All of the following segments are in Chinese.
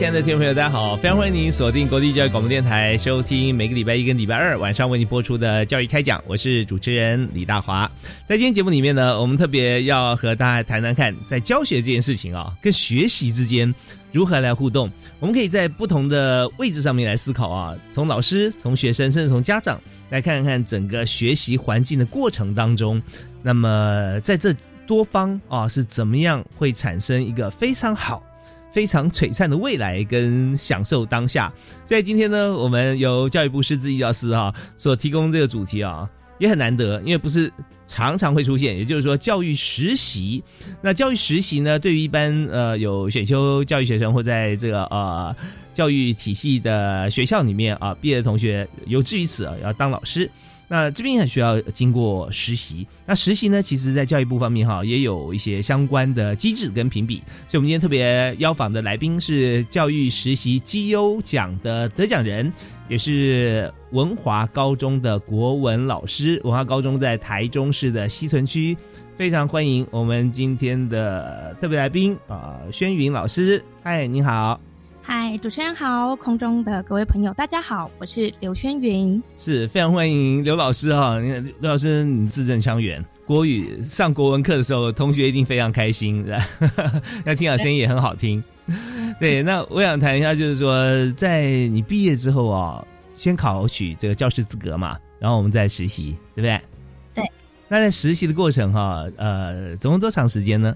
亲爱的听众朋友，大家好！非常欢迎您锁定国立教育广播电台，收听每个礼拜一跟礼拜二晚上为您播出的教育开讲。我是主持人李大华。在今天节目里面呢，我们特别要和大家谈谈看，在教学这件事情啊，跟学习之间如何来互动。我们可以在不同的位置上面来思考啊，从老师、从学生，甚至从家长来看看整个学习环境的过程当中，那么在这多方啊是怎么样会产生一个非常好。非常璀璨的未来跟享受当下，所以今天呢，我们由教育部师资教师哈所提供这个主题啊，也很难得，因为不是常常会出现。也就是说，教育实习，那教育实习呢，对于一般呃有选修教育学生或在这个呃教育体系的学校里面啊毕业的同学，有志于此啊，要当老师。那这边很需要经过实习，那实习呢，其实在教育部方面哈，也有一些相关的机制跟评比。所以，我们今天特别邀访的来宾是教育实习绩优奖的得奖人，也是文华高中的国文老师。文华高中在台中市的西屯区，非常欢迎我们今天的特别来宾啊，轩云老师。嗨，你好。嗨，主持人好，空中的各位朋友，大家好，我是刘轩云，是非常欢迎刘老师哈。刘老师，你字正腔圆，国语上国文课的时候，同学一定非常开心，那听好声音也很好听。对，那我想谈一下，就是说，在你毕业之后啊，先考取这个教师资格嘛，然后我们再实习，对不对？对。那在实习的过程哈，呃，总共多长时间呢？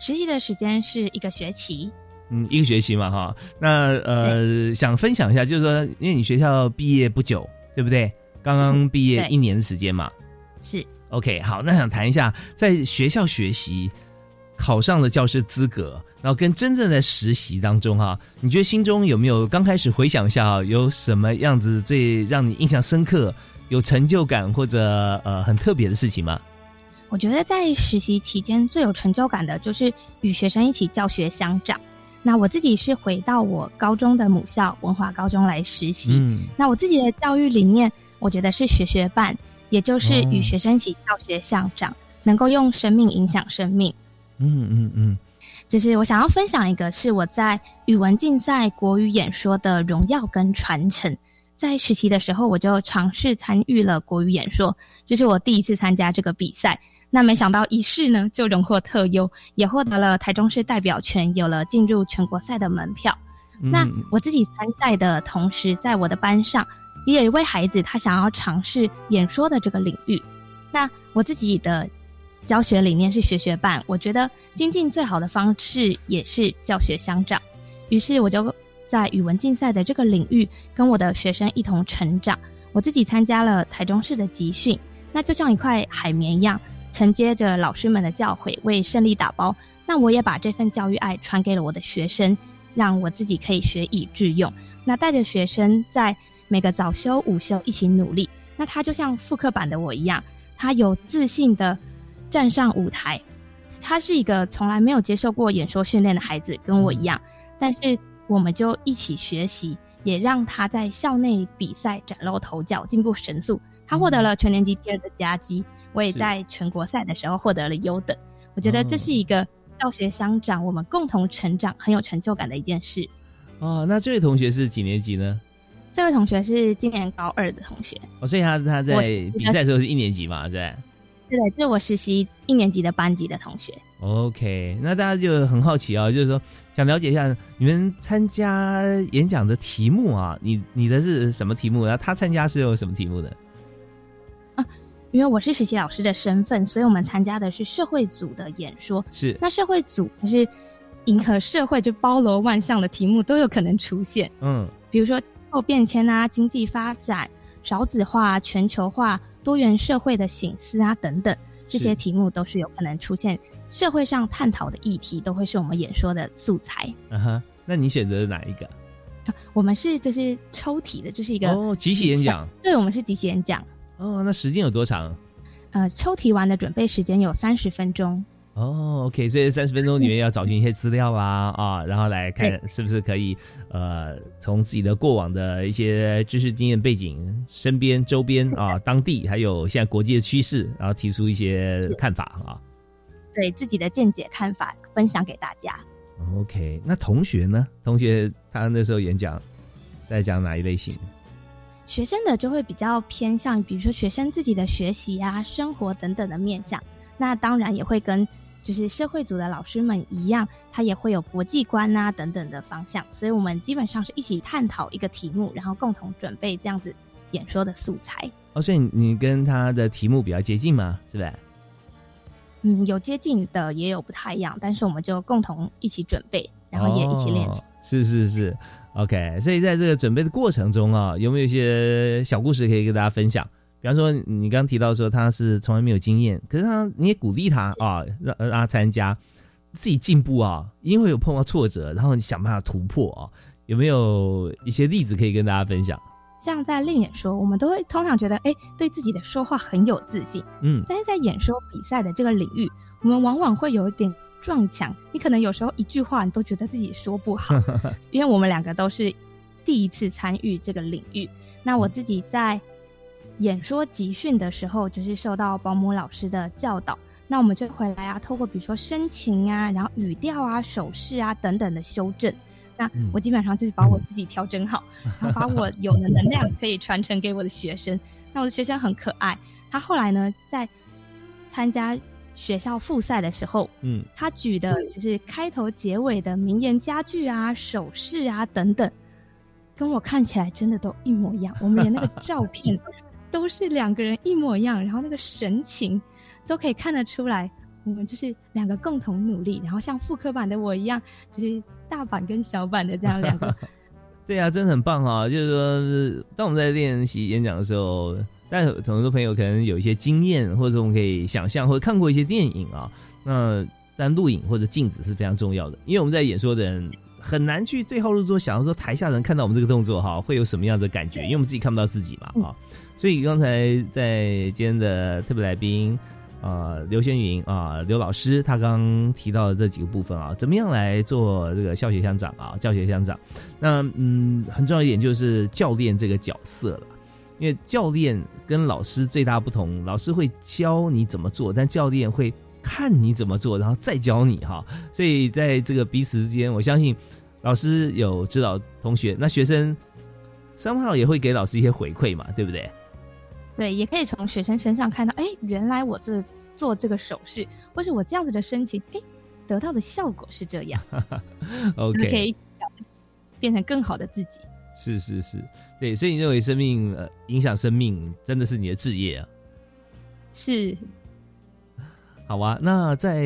实习的时间是一个学期。嗯，一个学期嘛，哈，那呃，想分享一下，就是说，因为你学校毕业不久，对不对？刚刚毕业一年的时间嘛，是。OK，好，那想谈一下，在学校学习，考上了教师资格，然后跟真正在实习当中，哈，你觉得心中有没有刚开始回想一下啊，有什么样子最让你印象深刻、有成就感或者呃很特别的事情吗？我觉得在实习期间最有成就感的就是与学生一起教学相长。那我自己是回到我高中的母校文华高中来实习。嗯，那我自己的教育理念，我觉得是学学伴，也就是与学生一起教学相长，能够用生命影响生命。嗯嗯嗯，就是我想要分享一个，是我在语文竞赛国语演说的荣耀跟传承。在实习的时候，我就尝试参与了国语演说，这是我第一次参加这个比赛。那没想到一试呢就荣获特优，也获得了台中市代表权，有了进入全国赛的门票。那我自己参赛的同时，在我的班上也有一位孩子，他想要尝试演说的这个领域。那我自己的教学理念是学学伴，我觉得精进最好的方式也是教学相长。于是我就在语文竞赛的这个领域，跟我的学生一同成长。我自己参加了台中市的集训，那就像一块海绵一样。承接着老师们的教诲，为胜利打包。那我也把这份教育爱传给了我的学生，让我自己可以学以致用。那带着学生在每个早修、午休一起努力。那他就像复刻版的我一样，他有自信的站上舞台。他是一个从来没有接受过演说训练的孩子，跟我一样。但是我们就一起学习，也让他在校内比赛崭露头角，进步神速。他获得了全年级第二的佳绩。我也在全国赛的时候获得了优等，我觉得这是一个教学相长，我们共同成长，很有成就感的一件事。哦，那这位同学是几年级呢？这位同学是今年高二的同学。哦，所以他他在比赛的时候是一年级嘛，对？对的，就是我实习一年级的班级的同学。OK，那大家就很好奇啊，就是说想了解一下你们参加演讲的题目啊，你你的是什么题目？然后他参加是有什么题目的？因为我是实习老师的身份，所以我们参加的是社会组的演说。是那社会组就是迎合社会，就包罗万象的题目都有可能出现，嗯比如说气候变迁啊、经济发展、少子化、全球化、多元社会的醒思啊等等，这些是题目都是有可能出现社会上探讨的议题，都会是我们演说的素材。嗯哼，那你选择了哪一个？我们是就是抽题的，这、是一个哦，即席演讲对，我们是即席演讲。哦，那时间有多长？呃，抽题完的准备时间有三十分钟。哦，OK，所以三十分钟里面要找寻一些资料啦，啊，然后来看是不是可以，呃，从自己的过往的一些知识经验背景、身边周边啊、当地，还有现在国际的趋势，然后提出一些看法啊。对自己的见解看法分享给大家。OK，那同学呢？同学他那时候演讲在讲哪一类型？学生的就会比较偏向，比如说学生自己的学习啊、生活等等的面向。那当然也会跟就是社会组的老师们一样，他也会有国际观啊等等的方向。所以我们基本上是一起探讨一个题目，然后共同准备这样子演说的素材。哦，所以你跟他的题目比较接近吗？是不是？嗯，有接近的，也有不太一样，但是我们就共同一起准备，然后也一起练习。哦是是是，OK。所以在这个准备的过程中啊，有没有一些小故事可以跟大家分享？比方说，你刚刚提到说他是从来没有经验，可是他你也鼓励他啊，让让他参加，自己进步啊，因为有碰到挫折，然后你想办法突破啊，有没有一些例子可以跟大家分享？像在练演说，我们都会通常觉得，哎，对自己的说话很有自信。嗯，但是在演说比赛的这个领域，我们往往会有一点撞墙。你可能有时候一句话你都觉得自己说不好，因为我们两个都是第一次参与这个领域。那我自己在演说集训的时候，就是受到保姆老师的教导。那我们就回来啊，透过比如说深情啊，然后语调啊、手势啊等等的修正。那嗯我基本上就是把我自己调整好，然后把我有的能量可以传承给我的学生。那我的学生很可爱，他后来呢，在参加学校复赛的时候，嗯，他举的就是开头结尾的名言佳句啊、手势啊等等，跟我看起来真的都一模一样。我们连那个照片都是两个人一模一样，然后那个神情都可以看得出来，我们就是两个共同努力，然后像复刻版的我一样，就是大版跟小版的这样两个。对啊，真的很棒啊！就是说，当我们在练习演讲的时候，但很多朋友可能有一些经验，或者我们可以想象，或者看过一些电影啊。那但录影或者镜子是非常重要的，因为我们在演说的人很难去对号入座，想要说台下人看到我们这个动作哈，会有什么样的感觉？因为我们自己看不到自己嘛啊。所以刚才在今天的特别来宾。啊，刘轩云啊，刘老师他刚提到的这几个部分啊，怎么样来做这个校学乡长啊，教学乡长？那嗯，很重要一点就是教练这个角色了，因为教练跟老师最大不同，老师会教你怎么做，但教练会看你怎么做，然后再教你哈。所以在这个彼此之间，我相信老师有指导同学，那学生三号也会给老师一些回馈嘛，对不对？对，也可以从学生身上看到，哎，原来我这做这个手势，或者我这样子的申请，哎，得到的效果是这样。OK，可以变成更好的自己。是是是，对，所以你认为生命呃影响生命真的是你的志业啊？是，好啊，那在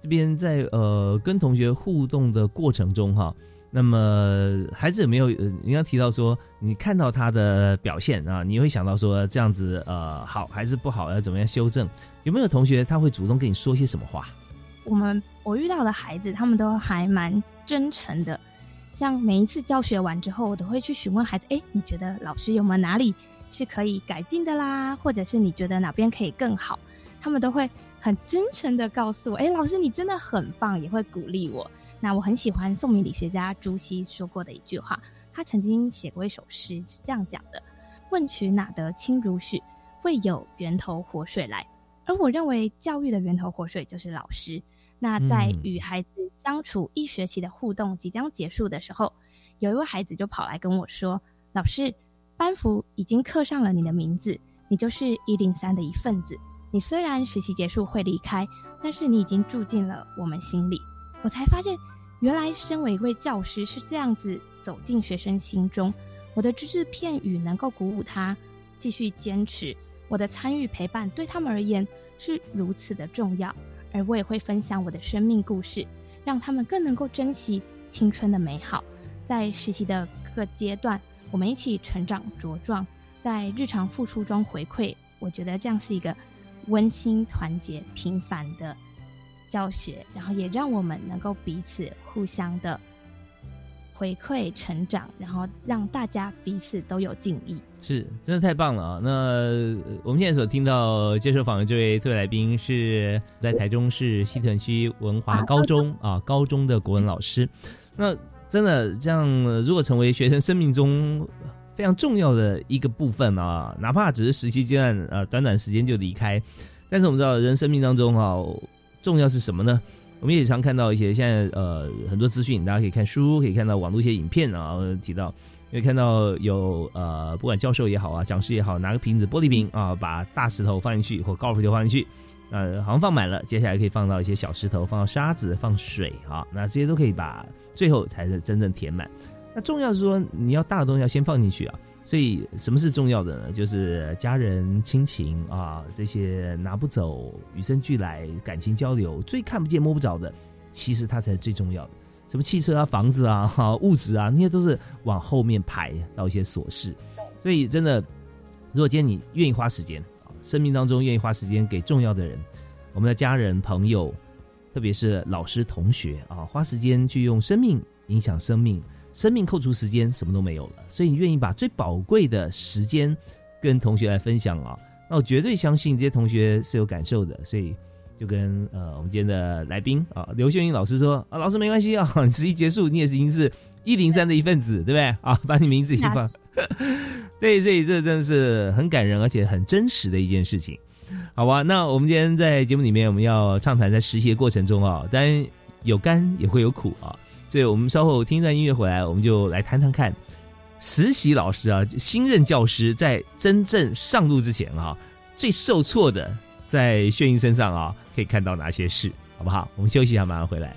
这边在呃跟同学互动的过程中哈。那么孩子有没有？呃，你刚提到说，你看到他的表现啊，你会想到说这样子呃好还是不好，要怎么样修正？有没有同学他会主动跟你说些什么话？我们我遇到的孩子，他们都还蛮真诚的。像每一次教学完之后，我都会去询问孩子：哎，你觉得老师有没有哪里是可以改进的啦？或者是你觉得哪边可以更好？他们都会很真诚的告诉我：哎，老师你真的很棒，也会鼓励我。那我很喜欢宋明理学家朱熹说过的一句话，他曾经写过一首诗，是这样讲的：“问渠哪得清如许？为有源头活水来。”而我认为教育的源头活水就是老师。那在与孩子相处一学期的互动即将结束的时候，有一位孩子就跑来跟我说：“老师，班服已经刻上了你的名字，你就是一零三的一份子。你虽然实习结束会离开，但是你已经住进了我们心里。我才发现，原来身为一位教师是这样子走进学生心中。我的只字片语能够鼓舞他继续坚持，我的参与陪伴对他们而言是如此的重要。而我也会分享我的生命故事，让他们更能够珍惜青春的美好。在实习的各阶段，我们一起成长茁壮，在日常付出中回馈。我觉得这样是一个温馨、团结、平凡的教学，然后也让我们能够彼此互相的回馈成长，然后让大家彼此都有敬意。是，真的太棒了啊！那我们现在所听到接受访问这位特别来宾，是在台中市西屯区文华高中啊高中的国文老师。那真的这样，如果成为学生生命中非常重要的一个部分啊，哪怕只是实习阶段，啊，短短时间就离开，但是我们知道人生命当中啊，重要是什么呢？我们也常看到一些现在呃很多资讯，大家可以看书，可以看到网络一些影片啊，提到。因为看到有呃，不管教授也好啊，讲师也好，拿个瓶子玻璃瓶啊，把大石头放进去或高尔夫球放进去，呃，好像放满了，接下来可以放到一些小石头，放到沙子，放水啊，那这些都可以把最后才是真正填满。那重要是说你要大的东西要先放进去啊，所以什么是重要的呢？就是家人亲情啊，这些拿不走，与生俱来感情交流，最看不见摸不着的，其实它才是最重要的。什么汽车啊、房子啊、哈物质啊，那些都是往后面排到一些琐事。所以真的，如果今天你愿意花时间啊，生命当中愿意花时间给重要的人，我们的家人、朋友，特别是老师、同学啊，花时间去用生命影响生命，生命扣除时间，什么都没有了。所以你愿意把最宝贵的时间跟同学来分享啊，那我绝对相信这些同学是有感受的。所以。就跟呃，我们今天的来宾啊，刘秀英老师说啊，老师没关系啊，你实习结束，你也是已经是一零三的一份子，对不对啊？把你名字一放，对，所以这真的是很感人，而且很真实的一件事情，好吧？那我们今天在节目里面，我们要畅谈在实习的过程中啊，当然有甘也会有苦啊，所对我们稍后听一段音乐回来，我们就来谈谈看实习老师啊，新任教师在真正上路之前啊，最受挫的。在炫英身上啊，可以看到哪些事，好不好？我们休息一下，马上回来。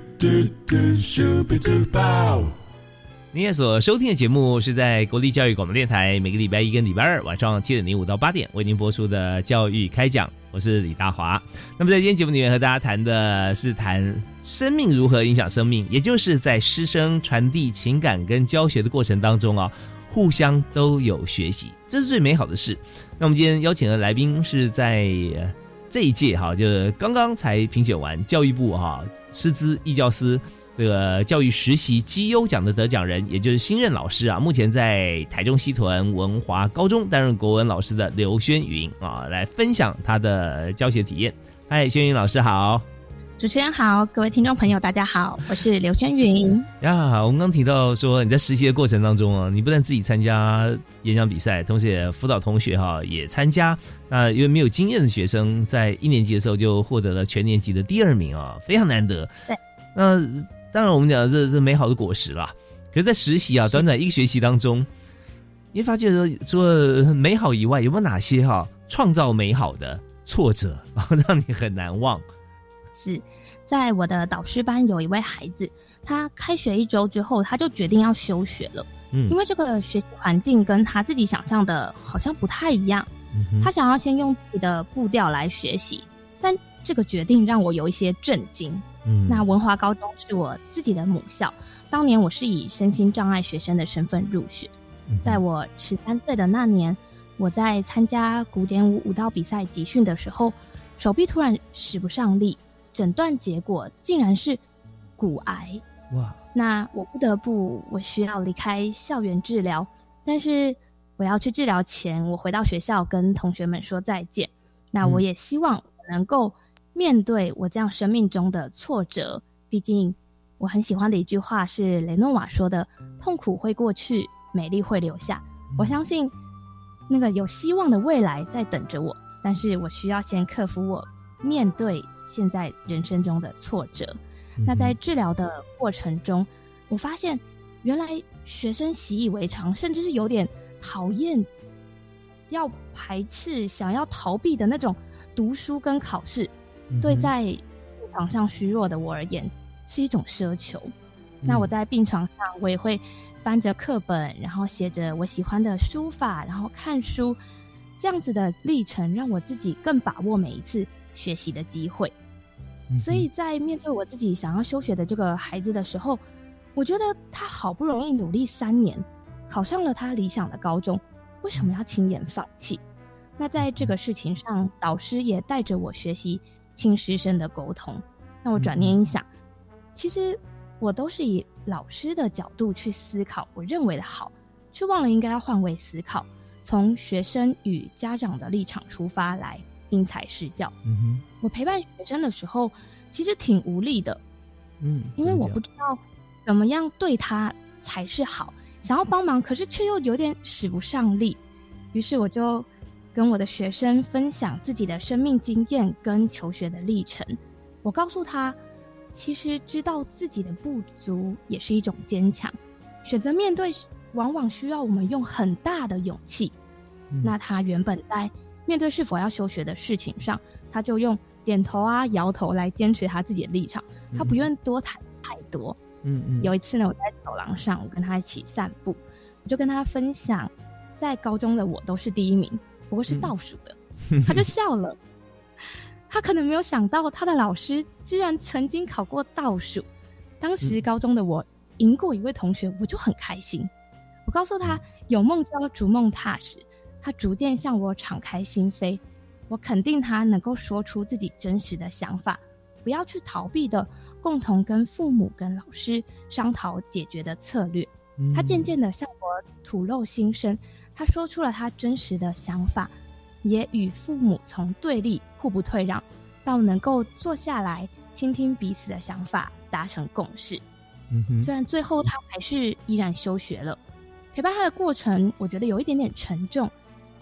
您所收听的节目是在国立教育广播电台，每个礼拜一跟礼拜二晚上七点零五到八点为您播出的教育开讲，我是李大华。那么在今天节目里面和大家谈的是谈生命如何影响生命，也就是在师生传递情感跟教学的过程当中啊，互相都有学习，这是最美好的事。那我们今天邀请的来宾是在。这一届哈，就是刚刚才评选完教育部哈师资义教师这个教育实习绩优奖的得奖人，也就是新任老师啊，目前在台中西屯文华高中担任国文老师的刘轩云啊，来分享他的教学体验。嗨，轩云老师好。主持人好，各位听众朋友，大家好，我是刘轩云。呀，我们刚提到说你在实习的过程当中啊，你不但自己参加演讲比赛，同时也辅导同学哈也参加。那因为没有经验的学生，在一年级的时候就获得了全年级的第二名啊，非常难得。对，那当然我们讲这是美好的果实啦。可是，在实习啊，短短一个学期当中，你发觉说除了美好以外，有没有哪些哈创造美好的挫折啊，让你很难忘？是在我的导师班有一位孩子，他开学一周之后，他就决定要休学了。嗯，因为这个学习环境跟他自己想象的好像不太一样。嗯，他想要先用自己的步调来学习，但这个决定让我有一些震惊。嗯，那文华高中是我自己的母校，当年我是以身心障碍学生的身份入学。在我十三岁的那年，我在参加古典舞舞蹈比赛集训的时候，手臂突然使不上力。诊断结果竟然是骨癌哇！那我不得不，我需要离开校园治疗。但是我要去治疗前，我回到学校跟同学们说再见。那我也希望能够面对我这样生命中的挫折。毕竟我很喜欢的一句话是雷诺瓦说的：“痛苦会过去，美丽会留下。”我相信那个有希望的未来在等着我。但是我需要先克服我面对。现在人生中的挫折，那在治疗的过程中，我发现原来学生习以为常，甚至是有点讨厌、要排斥、想要逃避的那种读书跟考试，对在病床上虚弱的我而言是一种奢求。那我在病床上，我也会翻着课本，然后写着我喜欢的书法，然后看书，这样子的历程让我自己更把握每一次学习的机会。所以在面对我自己想要休学的这个孩子的时候，我觉得他好不容易努力三年，考上了他理想的高中，为什么要轻言放弃？那在这个事情上，导师也带着我学习亲师生的沟通。那我转念一想，其实我都是以老师的角度去思考我认为的好，却忘了应该要换位思考，从学生与家长的立场出发来。因材施教。嗯哼，我陪伴学生的时候，其实挺无力的。嗯，因为我不知道怎么样对他才是好，想要帮忙，可是却又有点使不上力。于是我就跟我的学生分享自己的生命经验跟求学的历程。我告诉他，其实知道自己的不足也是一种坚强。选择面对，往往需要我们用很大的勇气。那他原本在。面对是否要休学的事情上，他就用点头啊、摇头来坚持他自己的立场，他不愿多谈太多。嗯嗯。有一次呢，我在走廊上，我跟他一起散步，我就跟他分享，在高中的我都是第一名，不过是倒数的，他就笑了。他可能没有想到，他的老师居然曾经考过倒数。当时高中的我赢过一位同学，我就很开心。我告诉他，有梦就要逐梦踏实。他逐渐向我敞开心扉，我肯定他能够说出自己真实的想法，不要去逃避的，共同跟父母跟老师商讨解决的策略。他渐渐的向我吐露心声，他说出了他真实的想法，也与父母从对立互不退让，到能够坐下来倾听彼此的想法，达成共识。嗯虽然最后他还是依然休学了，陪伴他的过程，我觉得有一点点沉重。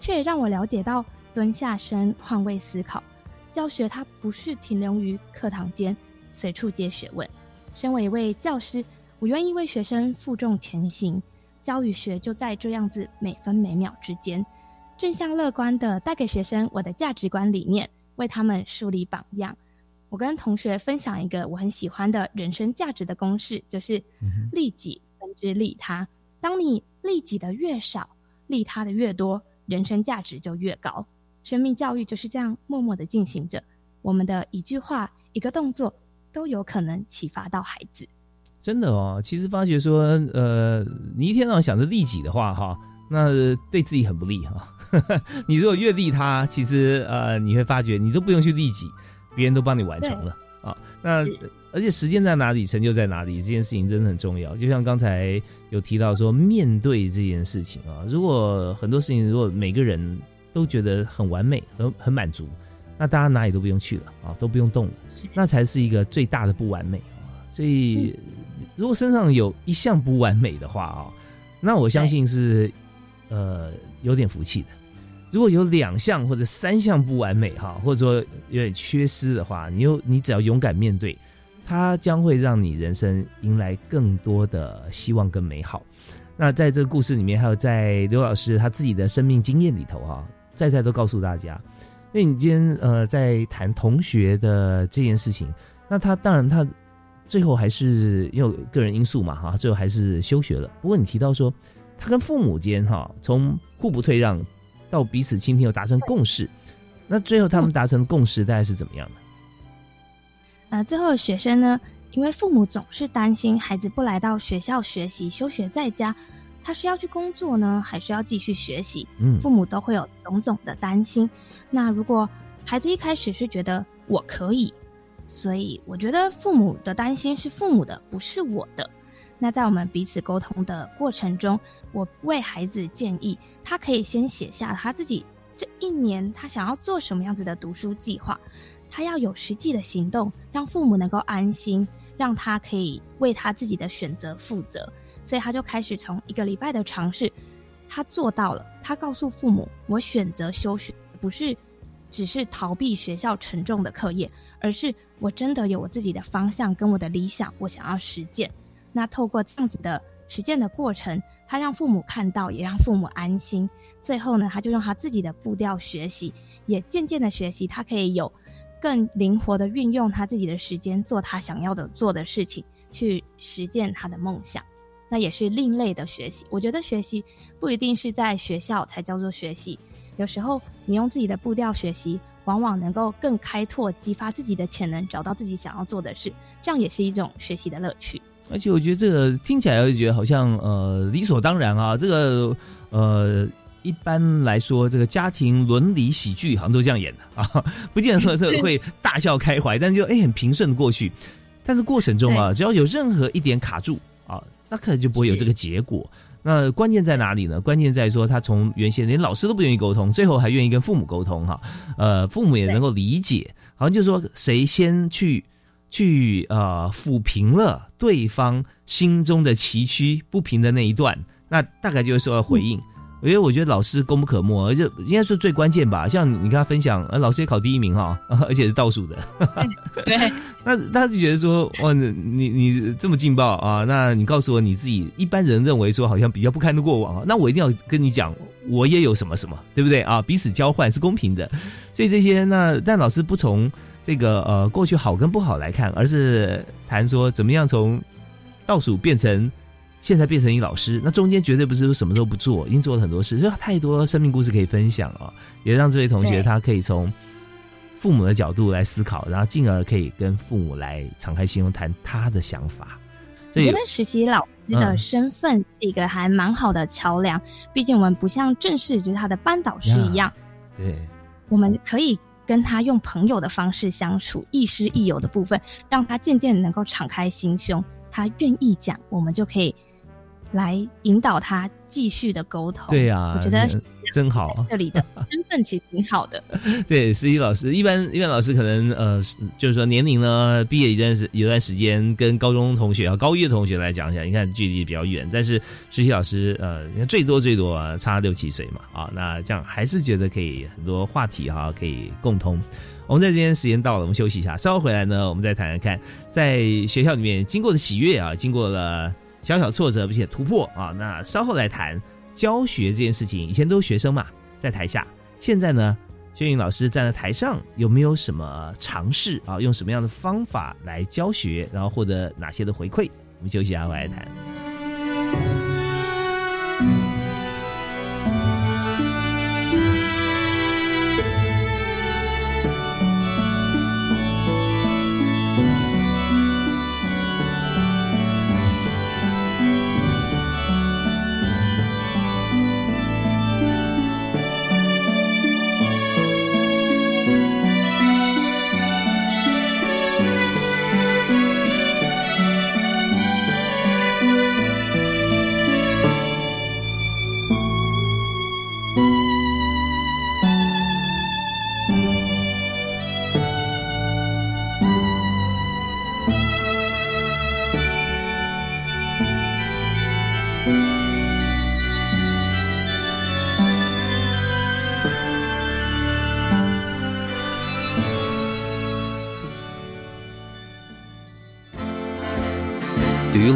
却也让我了解到，蹲下身换位思考，教学它不是停留于课堂间随处皆学问。身为一位教师，我愿意为学生负重前行。教与学就在这样子每分每秒之间，正向乐观的带给学生我的价值观理念，为他们树立榜样。我跟同学分享一个我很喜欢的人生价值的公式，就是利己分之利他。当你利己的越少，利他的越多。人生价值就越高，生命教育就是这样默默的进行着。我们的一句话、一个动作，都有可能启发到孩子。真的哦，其实发觉说，呃，你一天到晚想着利己的话，哈，那对自己很不利哈。你如果越利他，其实呃，你会发觉你都不用去利己，别人都帮你完成了啊。那而且时间在哪里，成就在哪里，这件事情真的很重要。就像刚才有提到说，面对这件事情啊，如果很多事情，如果每个人都觉得很完美、很很满足，那大家哪里都不用去了啊，都不用动了，那才是一个最大的不完美啊。所以，如果身上有一项不完美的话啊，那我相信是呃有点福气的。如果有两项或者三项不完美哈，或者说有点缺失的话，你又你只要勇敢面对，它将会让你人生迎来更多的希望跟美好。那在这个故事里面，还有在刘老师他自己的生命经验里头哈，在在都告诉大家。那你今天呃在谈同学的这件事情，那他当然他最后还是因为个人因素嘛哈，最后还是休学了。不过你提到说他跟父母间哈从互不退让到彼此倾听又达成共识，那最后他们达成共识大概是怎么样的？呃，最后学生呢，因为父母总是担心孩子不来到学校学习，休学在家。他是要去工作呢，还是要继续学习？嗯，父母都会有种种的担心。那如果孩子一开始是觉得我可以，所以我觉得父母的担心是父母的，不是我的。那在我们彼此沟通的过程中，我为孩子建议，他可以先写下他自己这一年他想要做什么样子的读书计划，他要有实际的行动，让父母能够安心，让他可以为他自己的选择负责。所以他就开始从一个礼拜的尝试，他做到了。他告诉父母：“我选择休学，不是只是逃避学校沉重的课业，而是我真的有我自己的方向跟我的理想，我想要实践。”那透过这样子的实践的过程，他让父母看到，也让父母安心。最后呢，他就用他自己的步调学习，也渐渐的学习，他可以有更灵活的运用他自己的时间，做他想要的做的事情，去实践他的梦想。那也是另类的学习。我觉得学习不一定是在学校才叫做学习，有时候你用自己的步调学习，往往能够更开拓、激发自己的潜能，找到自己想要做的事，这样也是一种学习的乐趣。而且我觉得这个听起来会觉得好像呃理所当然啊，这个呃一般来说这个家庭伦理喜剧好像都这样演的啊，不见得这会大笑开怀，但就哎很平顺的过去。但是过程中啊，只要有任何一点卡住啊。那可能就不会有这个结果。那关键在哪里呢？关键在说他从原先连老师都不愿意沟通，最后还愿意跟父母沟通哈。呃，父母也能够理解，好像就是说谁先去去呃抚平了对方心中的崎岖不平的那一段，那大概就会受到回应。因为我觉得老师功不可没，而且应该是最关键吧。像你跟他分享，呃，老师也考第一名哈，而且是倒数的。对，那他就觉得说，哇，你你这么劲爆啊？那你告诉我你自己，一般人认为说好像比较不堪的过往啊，那我一定要跟你讲，我也有什么什么，对不对啊？彼此交换是公平的。所以这些，那但老师不从这个呃过去好跟不好来看，而是谈说怎么样从倒数变成。现在变成一老师，那中间绝对不是说什么都不做，已经做了很多事，就太多生命故事可以分享哦！也让这位同学他可以从父母的角度来思考，然后进而可以跟父母来敞开心胸谈他的想法。我觉得实习老师的身份是一个还蛮好的桥梁，毕竟我们不像正式就是他的班导师一样，对，我们可以跟他用朋友的方式相处，亦师亦友的部分，让他渐渐能够敞开心胸，他愿意讲，我们就可以。来引导他继续的沟通。对呀，我觉得真好。这里的 身份其实挺好的。对，实习老师一般一般老师可能呃，就是说年龄呢，毕业一段时一段时间，跟高中同学啊、高一的同学来讲一下，你看距离比较远。但是实习老师呃，你看最多最多啊，差六七岁嘛啊，那这样还是觉得可以很多话题哈，可以共通。我们在这边时间到了，我们休息一下，稍后回来呢，我们再谈谈看，在学校里面经过的喜悦啊，经过了。小小挫折，并且突破啊！那稍后来谈教学这件事情。以前都是学生嘛，在台下，现在呢，薛颖老师站在台上，有没有什么尝试啊？用什么样的方法来教学，然后获得哪些的回馈？我们休息一下，回来谈。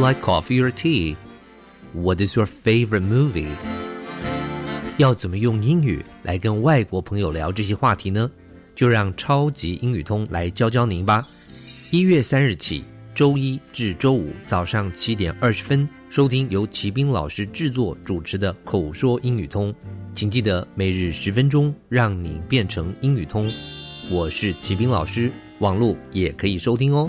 Like coffee or tea? What is your favorite movie? 要怎么用英语来跟外国朋友聊这些话题呢？就让超级英语通来教教您吧。一月三日起，周一至周五早上七点二十分，收听由齐斌老师制作主持的口说英语通。请记得每日十分钟，让你变成英语通。我是齐斌老师，网络也可以收听哦。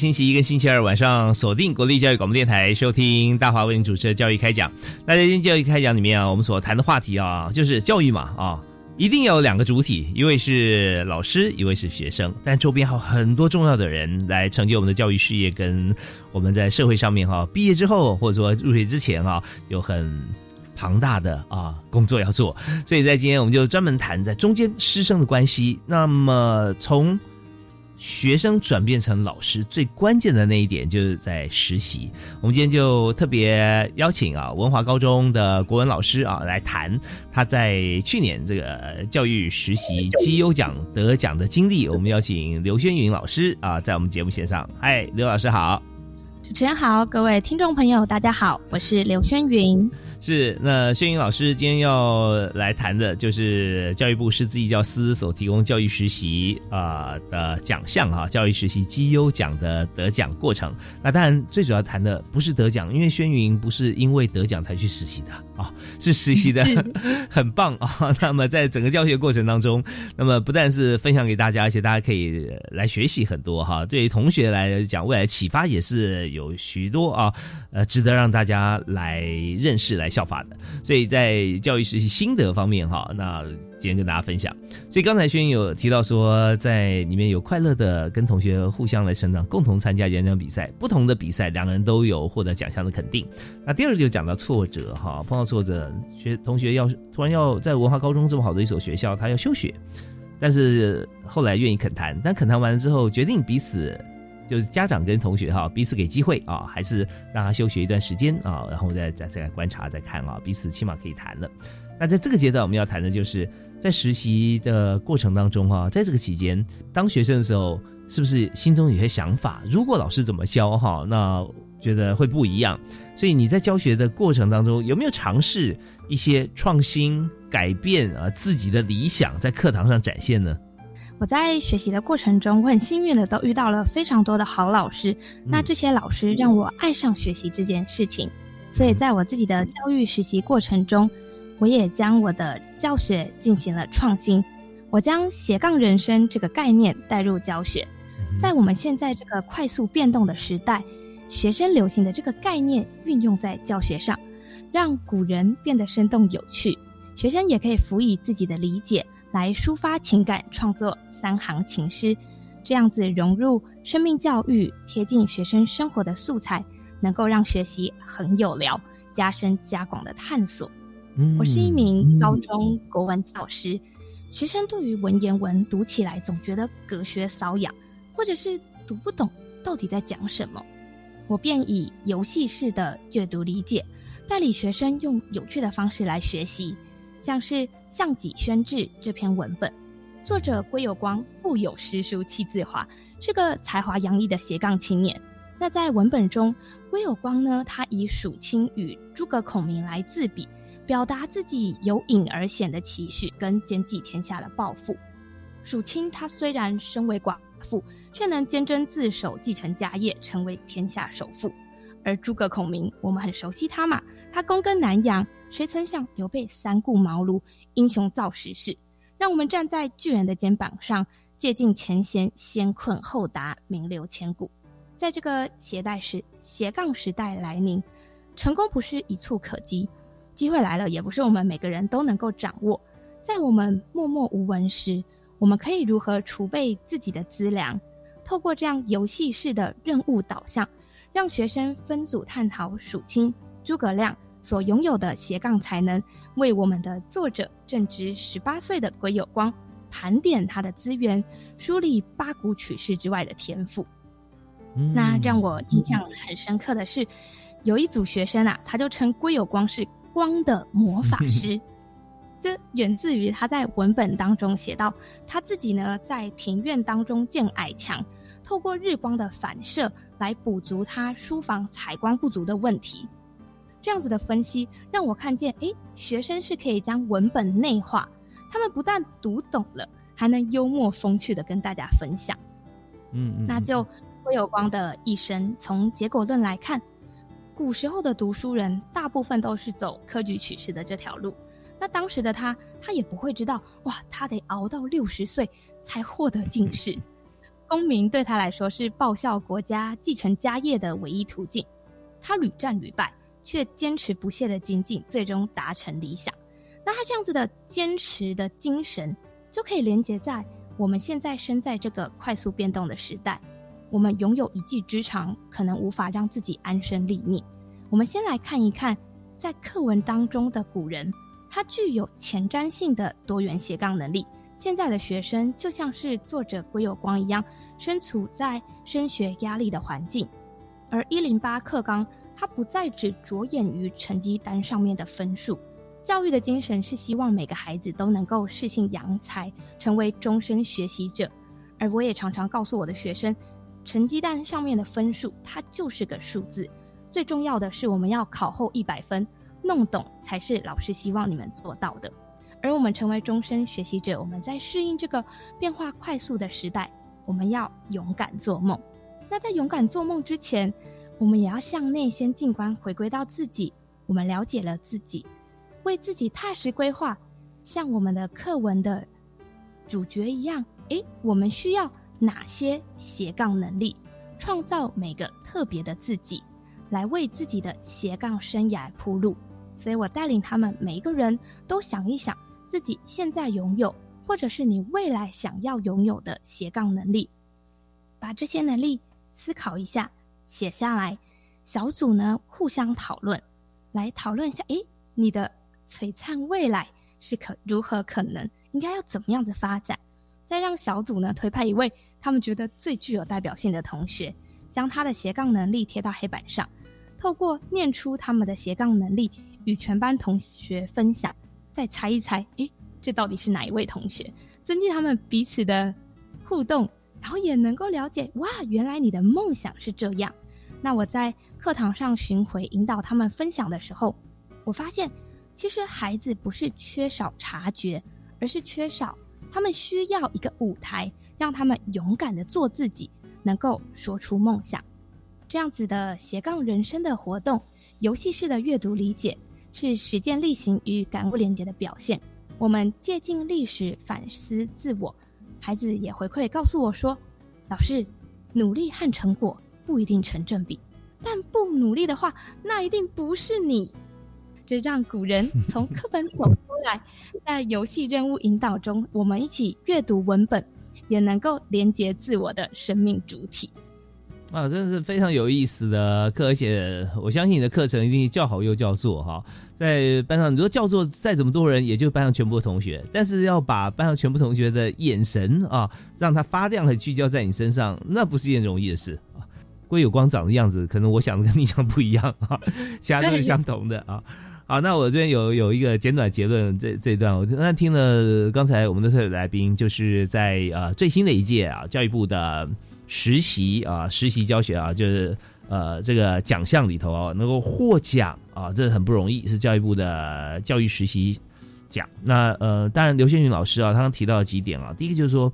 星期一跟星期二晚上锁定国立教育广播电台收听大华为您主持的教育开讲。那在今天教育开讲里面啊，我们所谈的话题啊，就是教育嘛啊，一定要有两个主体，一位是老师，一位是学生，但周边还有很多重要的人来成就我们的教育事业，跟我们在社会上面哈、毕业之后或者说入学之前啊，有很。庞大的啊工作要做，所以在今天我们就专门谈在中间师生的关系。那么从学生转变成老师，最关键的那一点就是在实习。我们今天就特别邀请啊文华高中的国文老师啊来谈他在去年这个教育实习绩优奖得奖的经历。我们邀请刘轩云老师啊在我们节目线上，嗨，刘老师好。主持人好，各位听众朋友，大家好，我是刘轩云。是，那轩云老师今天要来谈的就是教育部师资义教司所提供教育实习啊、的奖项啊，教育实习绩优奖的得奖过程。那当然最主要谈的不是得奖，因为轩云不是因为得奖才去实习的啊，是实习的很棒啊。那么在整个教学过程当中，那么不但是分享给大家，而且大家可以来学习很多哈。对于同学来讲，未来启发也是有许多啊，呃，值得让大家来认识、来效法的。所以在教育实习心得方面哈，那今天跟大家分享。所以刚才轩有提到说，在里面有快乐的跟同学互相来成长，共同参加演讲比赛，不同的比赛两个人都有获得奖项的肯定。那第二就讲到挫折哈，碰到挫折，学同学要突然要在文化高中这么好的一所学校，他要休学，但是后来愿意恳谈，但恳谈完了之后，决定彼此就是家长跟同学哈，彼此给机会啊，还是让他休学一段时间啊，然后再再再观察再看啊，彼此起码可以谈了。那在这个阶段，我们要谈的就是在实习的过程当中哈，在这个期间当学生的时候，是不是心中有些想法？如果老师怎么教哈，那觉得会不一样。所以你在教学的过程当中，有没有尝试一些创新、改变啊自己的理想，在课堂上展现呢？我在学习的过程中，我很幸运的都遇到了非常多的好老师。那这些老师让我爱上学习这件事情，所以在我自己的教育实习过程中，我也将我的教学进行了创新。我将斜杠人生这个概念带入教学，在我们现在这个快速变动的时代，学生流行的这个概念运用在教学上，让古人变得生动有趣，学生也可以辅以自己的理解来抒发情感，创作三行情诗，这样子融入生命教育、贴近学生生活的素材，能够让学习很有聊，加深加广的探索。我是一名高中国文教师，学生对于文言文读起来总觉得隔靴搔痒，或者是读不懂到底在讲什么，我便以游戏式的阅读理解，带领学生用有趣的方式来学习。像是《项脊轩志》这篇文本，作者归有光富有诗书气自华，是个才华洋溢的斜杠青年。那在文本中，归有光呢，他以蜀清与诸葛孔明来自比。表达自己由隐而显的期许跟兼济天下的抱负。蜀清他虽然身为寡妇，却能坚贞自守，继承家业，成为天下首富。而诸葛孔明，我们很熟悉他嘛，他躬耕南阳，谁曾想刘备三顾茅庐，英雄造时势，让我们站在巨人的肩膀上，借尽前贤，先困后达，名留千古。在这个携带时斜杠时代来临，成功不是一蹴可及。机会来了，也不是我们每个人都能够掌握。在我们默默无闻时，我们可以如何储备自己的资粮？透过这样游戏式的任务导向，让学生分组探讨蜀清、诸葛亮所拥有的斜杠才能，为我们的作者正值十八岁的鬼有光盘点他的资源，梳理八股取士之外的天赋。那让我印象很深刻的是，有一组学生啊，他就称龟有光是。光的魔法师，这源自于他在文本当中写到，他自己呢在庭院当中建矮墙，透过日光的反射来补足他书房采光不足的问题。这样子的分析让我看见，诶，学生是可以将文本内化，他们不但读懂了，还能幽默风趣的跟大家分享。嗯，那就郭有光的一生，从结果论来看。古时候的读书人大部分都是走科举取士的这条路，那当时的他，他也不会知道，哇，他得熬到六十岁才获得进 士。功名对他来说是报效国家、继承家业的唯一途径。他屡战屡败，却坚持不懈的精进，最终达成理想。那他这样子的坚持的精神，就可以连接在我们现在身在这个快速变动的时代。我们拥有一技之长，可能无法让自己安身立命。我们先来看一看，在课文当中的古人，他具有前瞻性的多元斜杠能力。现在的学生就像是作者归有光一样，身处在升学压力的环境。而一零八课纲，它不再只着眼于成绩单上面的分数。教育的精神是希望每个孩子都能够适性扬才，成为终身学习者。而我也常常告诉我的学生。成绩单上面的分数，它就是个数字。最重要的是，我们要考后一百分，弄懂才是老师希望你们做到的。而我们成为终身学习者，我们在适应这个变化快速的时代，我们要勇敢做梦。那在勇敢做梦之前，我们也要向内先静观，回归到自己。我们了解了自己，为自己踏实规划，像我们的课文的主角一样。诶，我们需要。哪些斜杠能力，创造每个特别的自己，来为自己的斜杠生涯铺路。所以我带领他们每一个人都想一想自己现在拥有，或者是你未来想要拥有的斜杠能力，把这些能力思考一下，写下来。小组呢互相讨论，来讨论一下，诶，你的璀璨未来是可如何可能，应该要怎么样子发展？再让小组呢推派一位。他们觉得最具有代表性的同学，将他的斜杠能力贴到黑板上，透过念出他们的斜杠能力与全班同学分享，再猜一猜，诶，这到底是哪一位同学？增进他们彼此的互动，然后也能够了解，哇，原来你的梦想是这样。那我在课堂上巡回引导他们分享的时候，我发现，其实孩子不是缺少察觉，而是缺少他们需要一个舞台。让他们勇敢的做自己，能够说出梦想，这样子的斜杠人生的活动，游戏式的阅读理解，是实践力行与感悟连接的表现。我们借鉴历史，反思自我。孩子也回馈告诉我说：“老师，努力和成果不一定成正比，但不努力的话，那一定不是你。”这让古人 从课本走出来，在游戏任务引导中，我们一起阅读文本。也能够连接自我的生命主体。啊，真的是非常有意思的课，而且我相信你的课程一定叫好又叫座哈。在班上，你说叫座再怎么多人，也就班上全部的同学，但是要把班上全部同学的眼神啊，让他发亮的聚焦在你身上，那不是一件容易的事啊。归有光长的样子，可能我想的跟你想不一样啊，其他都是相同的啊。好，那我这边有有一个简短结论，这这一段我那听了刚才我们的特别来宾，就是在呃最新的一届啊教育部的。实习啊，实习教学啊，就是呃，这个奖项里头啊，能够获奖啊，这很不容易，是教育部的教育实习奖。那呃，当然刘先云老师啊，他刚提到几点啊，第一个就是说，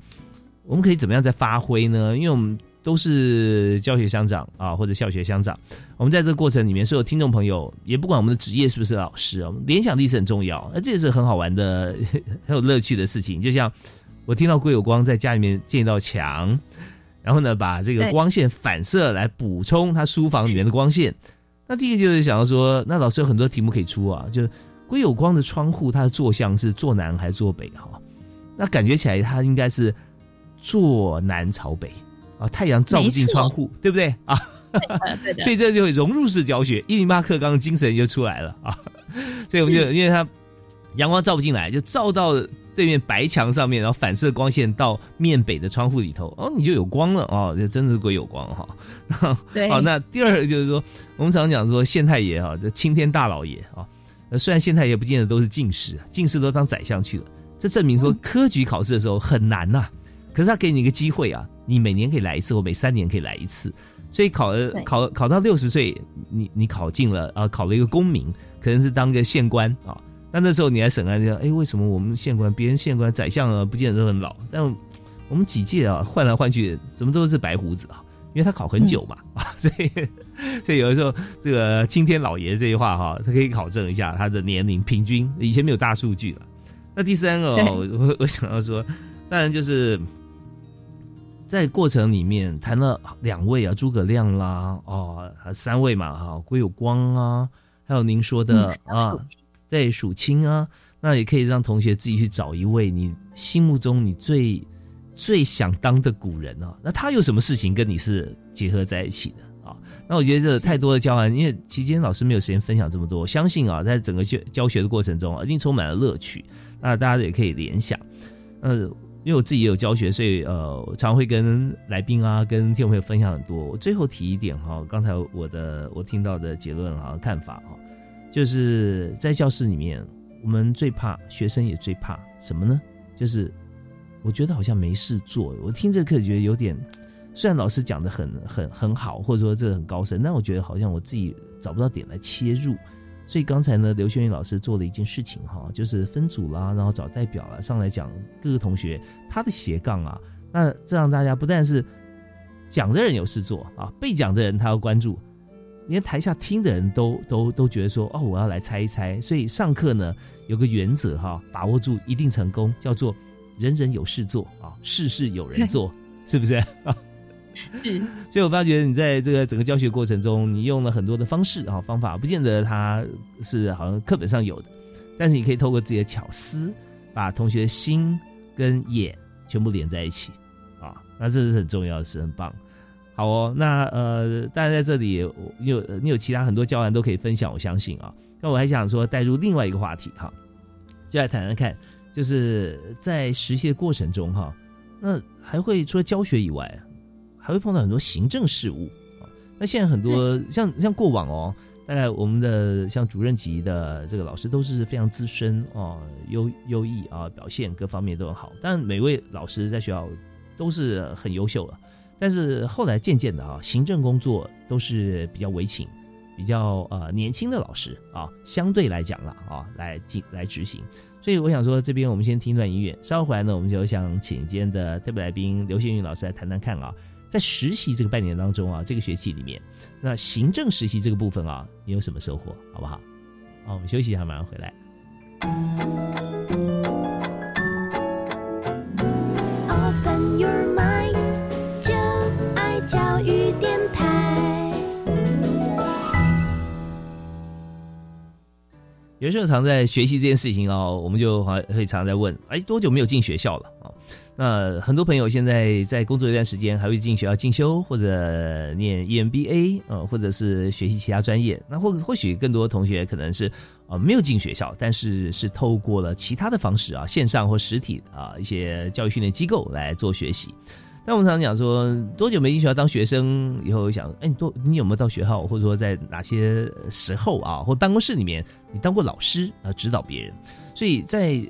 我们可以怎么样在发挥呢？因为我们都是教学乡长啊，或者校学乡长，我们在这个过程里面，所有听众朋友，也不管我们的职业是不是老师啊，联想力是很重要，那这也是很好玩的、很有乐趣的事情。就像我听到桂有光在家里面建一道墙。然后呢，把这个光线反射来补充他书房里面的光线。那第一个就是想要说，那老师有很多题目可以出啊，就归有光的窗户，它的坐向是坐南还是坐北？哈，那感觉起来它应该是坐南朝北啊，太阳照不进窗户，对不对啊？所以这就融入式教学，一零八课纲的精神就出来了啊。所以我们就因为它阳光照不进来，就照到。对面白墙上面，然后反射光线到面北的窗户里头，哦，你就有光了哦，这真的是鬼有光哈。对，好，那第二就是说，我们常讲说县太爷啊，这青天大老爷啊，虽然县太爷不见得都是进士，进士都当宰相去了，这证明说科举考试的时候很难呐。可是他给你一个机会啊，你每年可以来一次，或每三年可以来一次，所以考了考考到六十岁，你你考进了啊，考了一个功名，可能是当个县官啊。那那时候你来审案，就哎，为什么我们县官、别人县官、宰相啊，不见得都很老？但我们几届啊，换来换去，怎么都是白胡子啊？因为他考很久嘛，啊，所以所以有的时候这个青天老爷这句话哈，他可以考证一下他的年龄平均。以前没有大数据了。那第三个，我我想要说，当然就是在过程里面谈了两位啊，诸葛亮啦，哦，三位嘛，哈，归有光啊，还有您说的啊。对，数清啊，那也可以让同学自己去找一位你心目中你最最想当的古人啊。那他有什么事情跟你是结合在一起的啊？那我觉得这太多的教案，因为期间老师没有时间分享这么多。相信啊，在整个教教学的过程中啊，一定充满了乐趣。那大家也可以联想。呃，因为我自己也有教学，所以呃，常会跟来宾啊，跟听众朋友分享很多。我最后提一点哈，刚才我的我听到的结论哈，看法哈。就是在教室里面，我们最怕学生也最怕什么呢？就是我觉得好像没事做。我听这课觉得有点，虽然老师讲的很很很好，或者说这很高深，但我觉得好像我自己找不到点来切入。所以刚才呢，刘轩宇老师做了一件事情哈，就是分组啦，然后找代表啦上来讲各个同学他的斜杠啊，那这让大家不但是讲的人有事做啊，被讲的人他要关注。连台下听的人都都都觉得说哦，我要来猜一猜。所以上课呢有个原则哈，把握住一定成功，叫做人人有事做啊，事事有人做，是不是？是。所以我发觉你在这个整个教学过程中，你用了很多的方式啊方法，不见得它是好像课本上有的，但是你可以透过自己的巧思，把同学的心跟眼全部连在一起啊，那这是很重要的事，很棒。好哦，那呃，当然在这里，你有你有其他很多教案都可以分享，我相信啊。那我还想说带入另外一个话题哈，就来谈谈看，就是在实习的过程中哈，那还会除了教学以外，还会碰到很多行政事务啊。那现在很多像像过往哦，大概我们的像主任级的这个老师都是非常资深哦，优优异啊，表现各方面都很好，但每位老师在学校都是很优秀的。但是后来渐渐的啊，行政工作都是比较委请，比较呃年轻的老师啊，相对来讲了啊，来进来执行。所以我想说，这边我们先听一段音乐，稍后回来呢，我们就想请今天的特别来宾刘新云老师来谈谈看啊，在实习这个半年当中啊，这个学期里面，那行政实习这个部分啊，你有什么收获，好不好？好，我们休息一下，马上回来。Open your mind. 教育电台，有时候常在学习这件事情哦，我们就会常常在问：哎，多久没有进学校了啊？那很多朋友现在在工作一段时间，还会进学校进修或者念 EMBA，呃，或者是学习其他专业。那或或许更多同学可能是呃没有进学校，但是是透过了其他的方式啊，线上或实体啊一些教育训练机构来做学习。那我们常常讲说，多久没进学校当学生？以后想，哎，你多你有没有到学校，或者说在哪些时候啊，或办公室里面，你当过老师啊，指导别人？所以在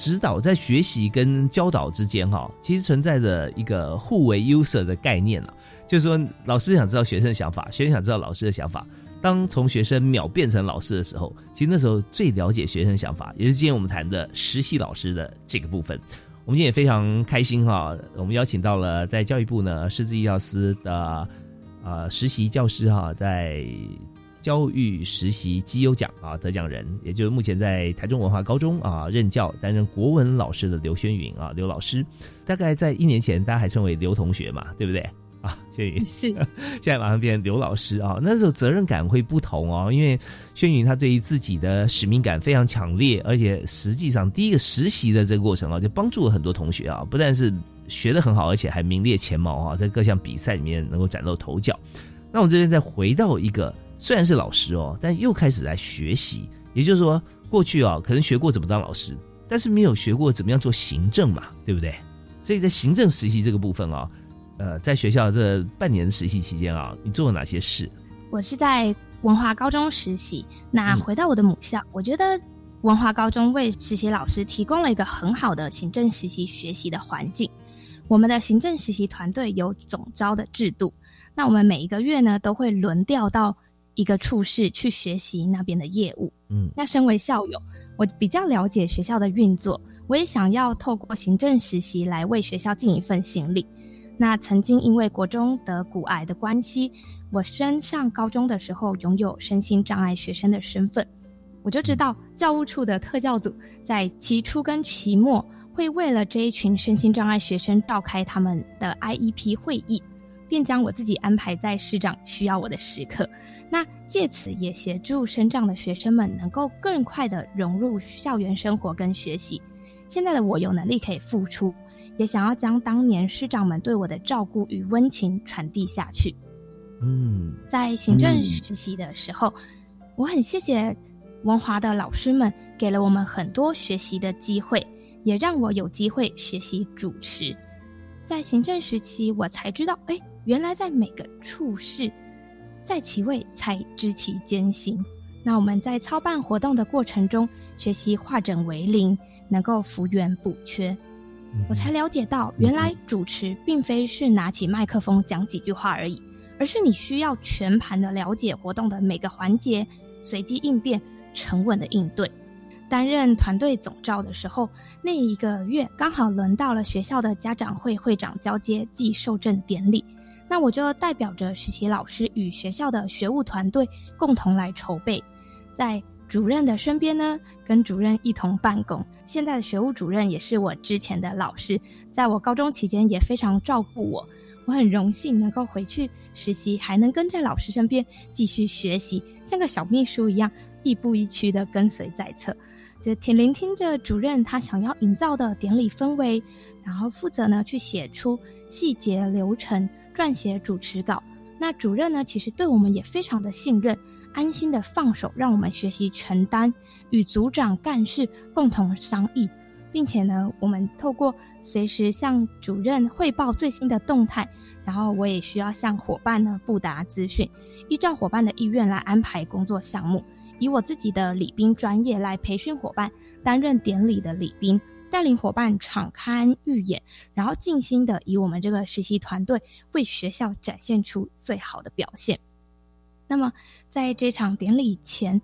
指导、在学习跟教导之间，哈，其实存在着一个互为 user 的概念了。就是说，老师想知道学生的想法，学生想知道老师的想法。当从学生秒变成老师的时候，其实那时候最了解学生想法，也是今天我们谈的实习老师的这个部分。我们今天也非常开心哈，我们邀请到了在教育部呢师资医疗司的呃实习教师哈，在。教育实习绩优奖啊得奖人，也就是目前在台中文化高中啊任教担任国文老师的刘轩云啊刘老师，大概在一年前大家还称为刘同学嘛，对不对 啊？轩云是，现在马上变成刘老师啊，那时候责任感会不同哦，因为轩云他对于自己的使命感非常强烈，而且实际上第一个实习的这个过程啊，就帮助了很多同学啊，不但是学得很好，而且还名列前茅啊，在各项比赛里面能够崭露头角。那我们这边再回到一个。虽然是老师哦，但又开始来学习。也就是说，过去啊，可能学过怎么当老师，但是没有学过怎么样做行政嘛，对不对？所以在行政实习这个部分啊，呃，在学校这半年实习期间啊，你做了哪些事？我是在文化高中实习。那回到我的母校，我觉得文化高中为实习老师提供了一个很好的行政实习学习的环境。我们的行政实习团队有总招的制度，那我们每一个月呢都会轮调到。一个处室去学习那边的业务，嗯，那身为校友，我比较了解学校的运作，我也想要透过行政实习来为学校尽一份心力。那曾经因为国中得骨癌的关系，我升上高中的时候拥有身心障碍学生的身份，我就知道教务处的特教组在期初跟期末会为了这一群身心障碍学生召开他们的 IEP 会议，便将我自己安排在师长需要我的时刻。那借此也协助生长的学生们能够更快的融入校园生活跟学习。现在的我有能力可以付出，也想要将当年师长们对我的照顾与温情传递下去。嗯，在行政实习的时候，我很谢谢文华的老师们给了我们很多学习的机会，也让我有机会学习主持。在行政时期，我才知道，哎，原来在每个处室。在其位，才知其艰辛。那我们在操办活动的过程中，学习化整为零，能够复原补缺。我才了解到，原来主持并非是拿起麦克风讲几句话而已，而是你需要全盘的了解活动的每个环节，随机应变，沉稳的应对。担任团队总召的时候，那一个月刚好轮到了学校的家长会会长交接暨受证典礼。那我就代表着实习老师与学校的学务团队共同来筹备，在主任的身边呢，跟主任一同办公。现在的学务主任也是我之前的老师，在我高中期间也非常照顾我。我很荣幸能够回去实习，还能跟在老师身边继续学习，像个小秘书一样，亦步亦趋的跟随在侧，就挺聆听着主任他想要营造的典礼氛围，然后负责呢去写出细节流程。撰写主持稿，那主任呢？其实对我们也非常的信任，安心的放手，让我们学习承担，与组长干事共同商议，并且呢，我们透过随时向主任汇报最新的动态，然后我也需要向伙伴呢布达资讯，依照伙伴的意愿来安排工作项目，以我自己的礼宾专业来培训伙伴，担任典礼的礼宾。带领伙伴敞开预演，然后尽心的以我们这个实习团队为学校展现出最好的表现。那么在这场典礼前，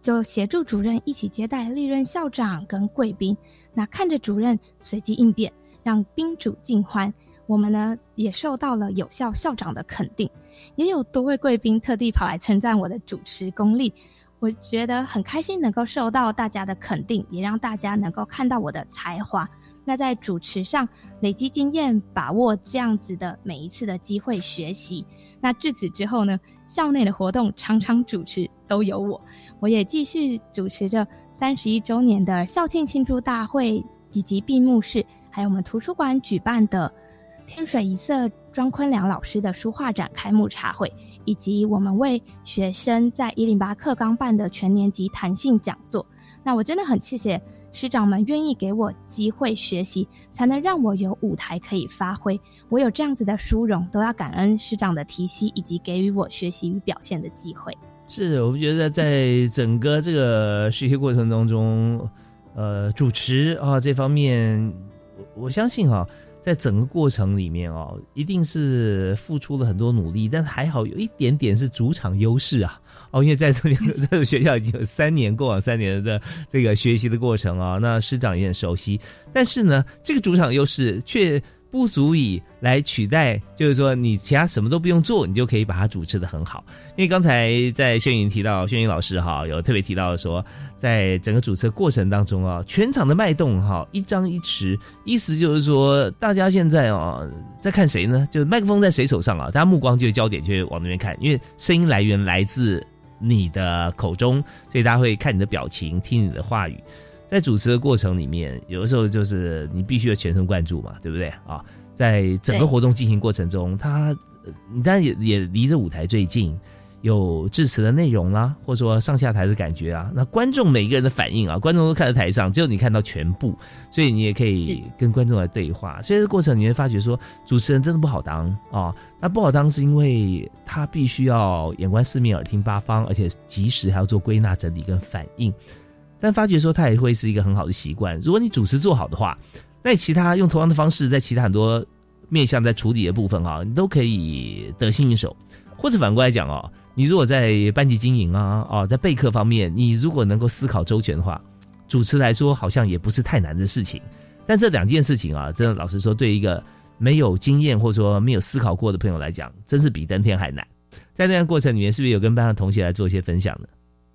就协助主任一起接待历任校长跟贵宾。那看着主任随机应变，让宾主尽欢。我们呢也受到了有效校长的肯定，也有多位贵宾特地跑来称赞我的主持功力。我觉得很开心，能够受到大家的肯定，也让大家能够看到我的才华。那在主持上累积经验，把握这样子的每一次的机会学习。那至此之后呢，校内的活动常常主持都有我，我也继续主持着三十一周年的校庆庆祝大会以及闭幕式，还有我们图书馆举办的天水一色庄坤良老师的书画展开幕茶会，以及我们为学生在一零八课纲办的全年级弹性讲座。那我真的很谢谢师长们愿意给我机会学习，才能让我有舞台可以发挥。我有这样子的殊荣，都要感恩师长的提携以及给予我学习与表现的机会。是，我们觉得在整个这个学习过程当中，呃，主持啊这方面，我我相信哈、在整个过程里面哦，一定是付出了很多努力，但还好有一点点是主场优势啊。哦，因为在这边 这个学校已经有三年过往三年的这个学习的过程啊，那师长也很熟悉。但是呢，这个主场优势却不足以来取代，就是说你其他什么都不用做，你就可以把它主持的很好。因为刚才在轩颖提到，轩颖老师哈有特别提到说，在整个主持过程当中啊，全场的脉动哈一张一弛，意思就是说大家现在啊在看谁呢？就是麦克风在谁手上啊，大家目光就焦点就会往那边看，因为声音来源来自你的口中，所以大家会看你的表情，听你的话语。在主持的过程里面，有的时候就是你必须要全神贯注嘛，对不对啊？在整个活动进行过程中，他呃你当然也也离着舞台最近，有致辞的内容啦，或者说上下台的感觉啊。那观众每一个人的反应啊，观众都看在台上，只有你看到全部，所以你也可以跟观众来对话。所以这个过程你会发觉说，主持人真的不好当啊。那不好当是因为他必须要眼观四面，耳听八方，而且及时还要做归纳整理跟反应。但发觉说，它也会是一个很好的习惯。如果你主持做好的话，那其他用同样的方式，在其他很多面向在处理的部分啊，你都可以得心应手。或者反过来讲哦，你如果在班级经营啊，哦，在备课方面，你如果能够思考周全的话，主持来说好像也不是太难的事情。但这两件事情啊，真的老实说，对一个没有经验或者说没有思考过的朋友来讲，真是比登天还难。在那样过程里面，是不是有跟班上同学来做一些分享呢？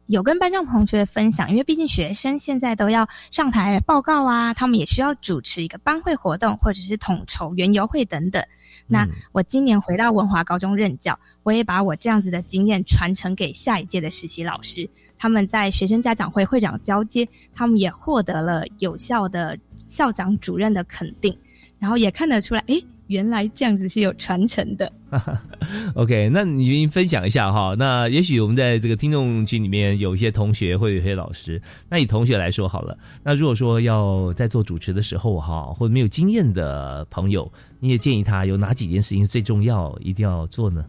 有跟班上同学分享，因为毕竟学生现在都要上台报告啊，他们也需要主持一个班会活动，或者是统筹园游会等等。那我今年回到文华高中任教，我也把我这样子的经验传承给下一届的实习老师。他们在学生家长会会长交接，他们也获得了有效的校长主任的肯定，然后也看得出来，诶，原来这样子是有传承的。OK，那你分享一下哈。那也许我们在这个听众群里面有一些同学，或者有些老师。那以同学来说好了，那如果说要在做主持的时候哈，或者没有经验的朋友，你也建议他有哪几件事情最重要，一定要做呢？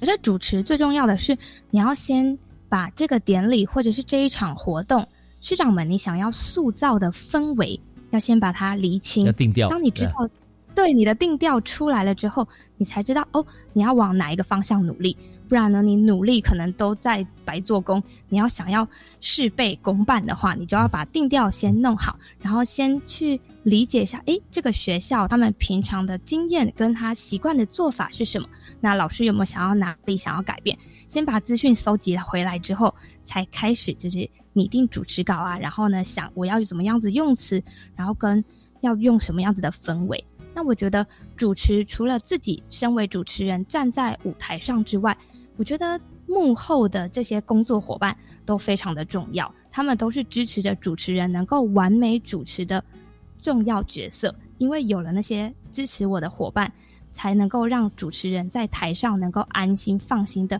我觉得主持最重要的是，你要先把这个典礼或者是这一场活动，师长们你想要塑造的氛围，要先把它厘清，要定调当你知道对你的定调出来了之后，你才知道哦，你要往哪一个方向努力。不然呢，你努力可能都在白做工。你要想要事倍功半的话，你就要把定调先弄好，然后先去理解一下，诶，这个学校他们平常的经验跟他习惯的做法是什么？那老师有没有想要哪里想要改变？先把资讯搜集回来之后，才开始就是拟定主持稿啊，然后呢，想我要怎么样子用词，然后跟要用什么样子的氛围。那我觉得主持除了自己身为主持人站在舞台上之外，我觉得幕后的这些工作伙伴都非常的重要，他们都是支持着主持人能够完美主持的重要角色。因为有了那些支持我的伙伴，才能够让主持人在台上能够安心放心的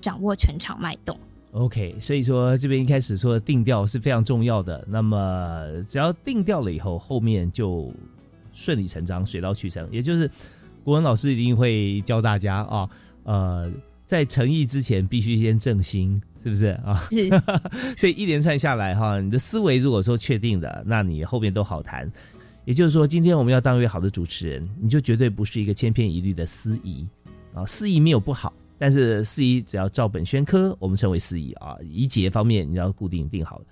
掌握全场脉动。OK，所以说这边一开始说的定调是非常重要的。那么只要定调了以后，后面就顺理成章、水到渠成。也就是国文老师一定会教大家啊，呃，在诚意之前必须先正心，是不是啊？是。所以一连串下来哈，你的思维如果说确定的，那你后面都好谈。也就是说，今天我们要当一位好的主持人，你就绝对不是一个千篇一律的司仪啊，司仪没有不好。但是司仪只要照本宣科，我们称为司仪啊。仪节方面你要固定定好。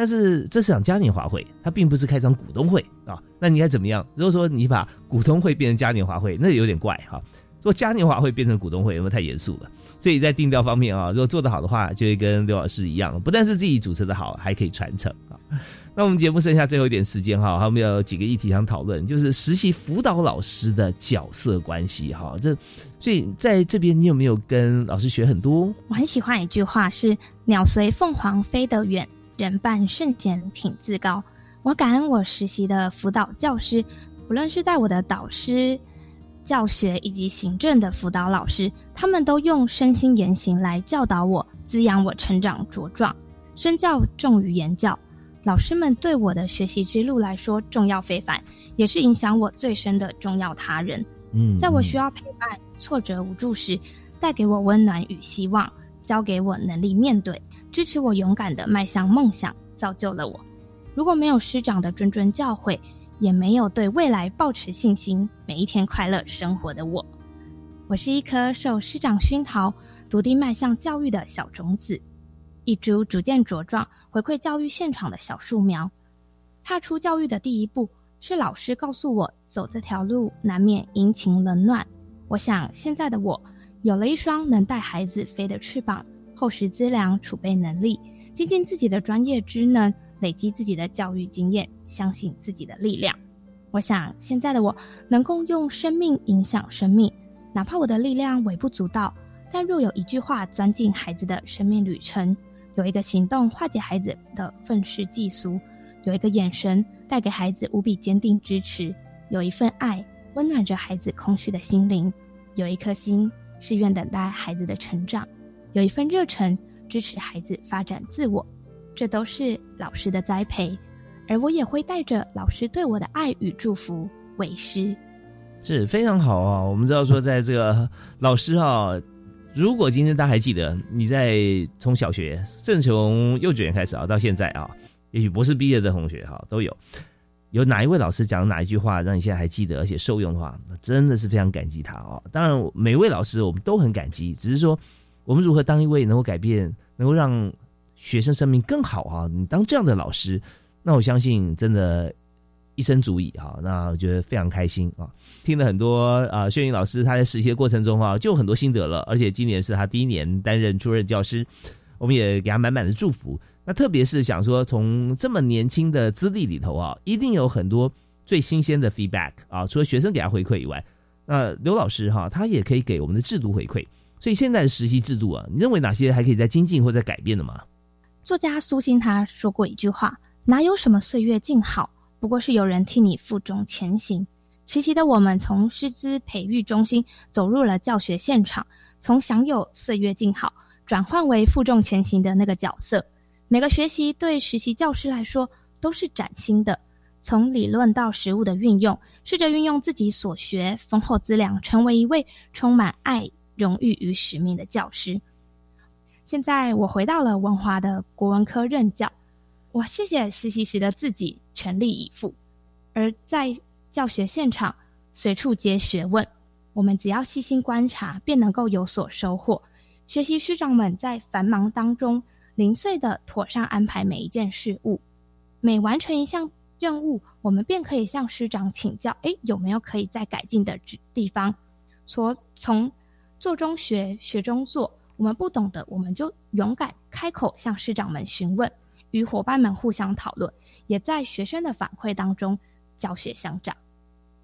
但是这是场嘉年华会，它并不是开场股东会啊。那你该怎么样？如果说你把股东会变成嘉年华会，那有点怪哈。如果嘉年华会变成股东会，有没有太严肃了？所以在定调方面啊，如果做得好的话，就会跟刘老师一样，不但是自己主持的好，还可以传承啊。那我们节目剩下最后一点时间哈，我们有几个议题想讨论，就是实习辅导老师的角色关系哈。这所以在这边，你有没有跟老师学很多？我很喜欢一句话是“鸟随凤凰飞得远，人伴圣贤品自高”。我感恩我实习的辅导教师，无论是在我的导师、教学以及行政的辅导老师，他们都用身心言行来教导我，滋养我成长茁壮。身教重于言教，老师们对我的学习之路来说重要非凡，也是影响我最深的重要他人。嗯，在我需要陪伴、挫折无助时，带给我温暖与希望，教给我能力面对，支持我勇敢的迈向梦想，造就了我。如果没有师长的谆谆教诲，也没有对未来抱持信心，每一天快乐生活的我，我是一颗受师长熏陶、笃定迈向教育的小种子，一株逐渐茁壮、回馈教育现场的小树苗。踏出教育的第一步，是老师告诉我，走这条路难免阴晴冷暖。我想，现在的我有了一双能带孩子飞的翅膀，厚实资粮储备能力，精进自己的专业知能。累积自己的教育经验，相信自己的力量。我想，现在的我能够用生命影响生命，哪怕我的力量微不足道，但若有一句话钻进孩子的生命旅程，有一个行动化解孩子的愤世嫉俗，有一个眼神带给孩子无比坚定支持，有一份爱温暖着孩子空虚的心灵，有一颗心是愿等待孩子的成长，有一份热忱支持孩子发展自我。这都是老师的栽培，而我也会带着老师对我的爱与祝福为师。是非常好啊！我们知道说，在这个 老师哈，如果今天大家还记得，你在从小学，甚至从幼稚园开始啊，到现在啊，也许博士毕业的同学哈都有，有哪一位老师讲哪一句话让你现在还记得而且受用的话，那真的是非常感激他哦！当然，每位老师我们都很感激，只是说我们如何当一位能够改变，能够让。学生生命更好啊！你当这样的老师，那我相信真的，一生足矣啊！那我觉得非常开心啊！听了很多啊，炫云老师他在实习的过程中啊，就很多心得了。而且今年是他第一年担任主任教师，我们也给他满满的祝福。那特别是想说，从这么年轻的资历里头啊，一定有很多最新鲜的 feedback 啊！除了学生给他回馈以外，那刘老师哈，他也可以给我们的制度回馈。所以现在的实习制度啊，你认为哪些还可以再精进或者改变的吗？作家苏欣他说过一句话：“哪有什么岁月静好，不过是有人替你负重前行。”实习的我们从师资培育中心走入了教学现场，从享有岁月静好转换为负重前行的那个角色。每个学习对实习教师来说都是崭新的，从理论到实物的运用，试着运用自己所学丰厚资粮，成为一位充满爱、荣誉与使命的教师。现在我回到了文华的国文科任教，我谢谢实习时的自己全力以赴，而在教学现场随处皆学问，我们只要细心观察，便能够有所收获。学习师长们在繁忙当中零碎的妥善安排每一件事物，每完成一项任务，我们便可以向师长请教，诶，有没有可以再改进的地方？所从做中学，学中做。我们不懂的，我们就勇敢开口向师长们询问，与伙伴们互相讨论，也在学生的反馈当中教学相长。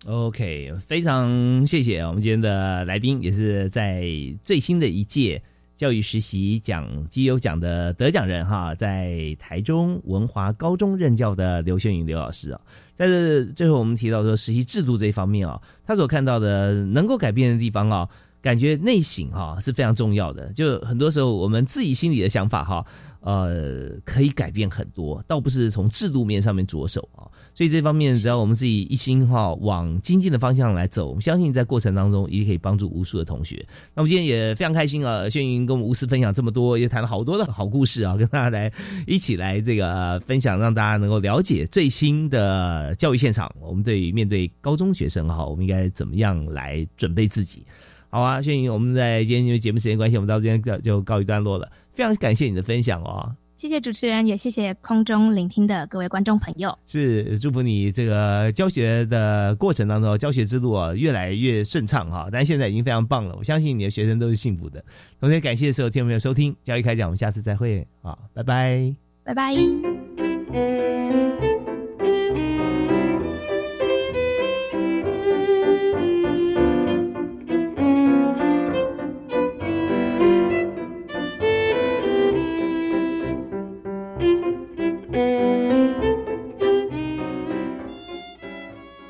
OK，非常谢谢我们今天的来宾，也是在最新的一届教育实习奖基优奖的得奖人哈，在台中文华高中任教的刘轩云刘老师啊。在这最后，我们提到说实习制度这一方面啊，他所看到的能够改变的地方啊。感觉内省哈是非常重要的，就很多时候我们自己心里的想法哈，呃，可以改变很多，倒不是从制度面上面着手啊。所以这方面，只要我们自己一心哈往精进的方向来走，我们相信在过程当中也可以帮助无数的同学。那么今天也非常开心啊，炫云跟我们无私分享这么多，也谈了好多的好故事啊，跟大家来一起来这个分享，让大家能够了解最新的教育现场。我们对面对高中学生哈，我们应该怎么样来准备自己？好啊，炫颖，我们在今天因为节目时间关系，我们到这边就就告一段落了。非常感谢你的分享哦，谢谢主持人，也谢谢空中聆听的各位观众朋友。是祝福你这个教学的过程当中，教学之路啊越来越顺畅哈。但现在已经非常棒了，我相信你的学生都是幸福的。同时感谢所有听众朋友收听教育开讲，我们下次再会啊，拜拜，拜拜。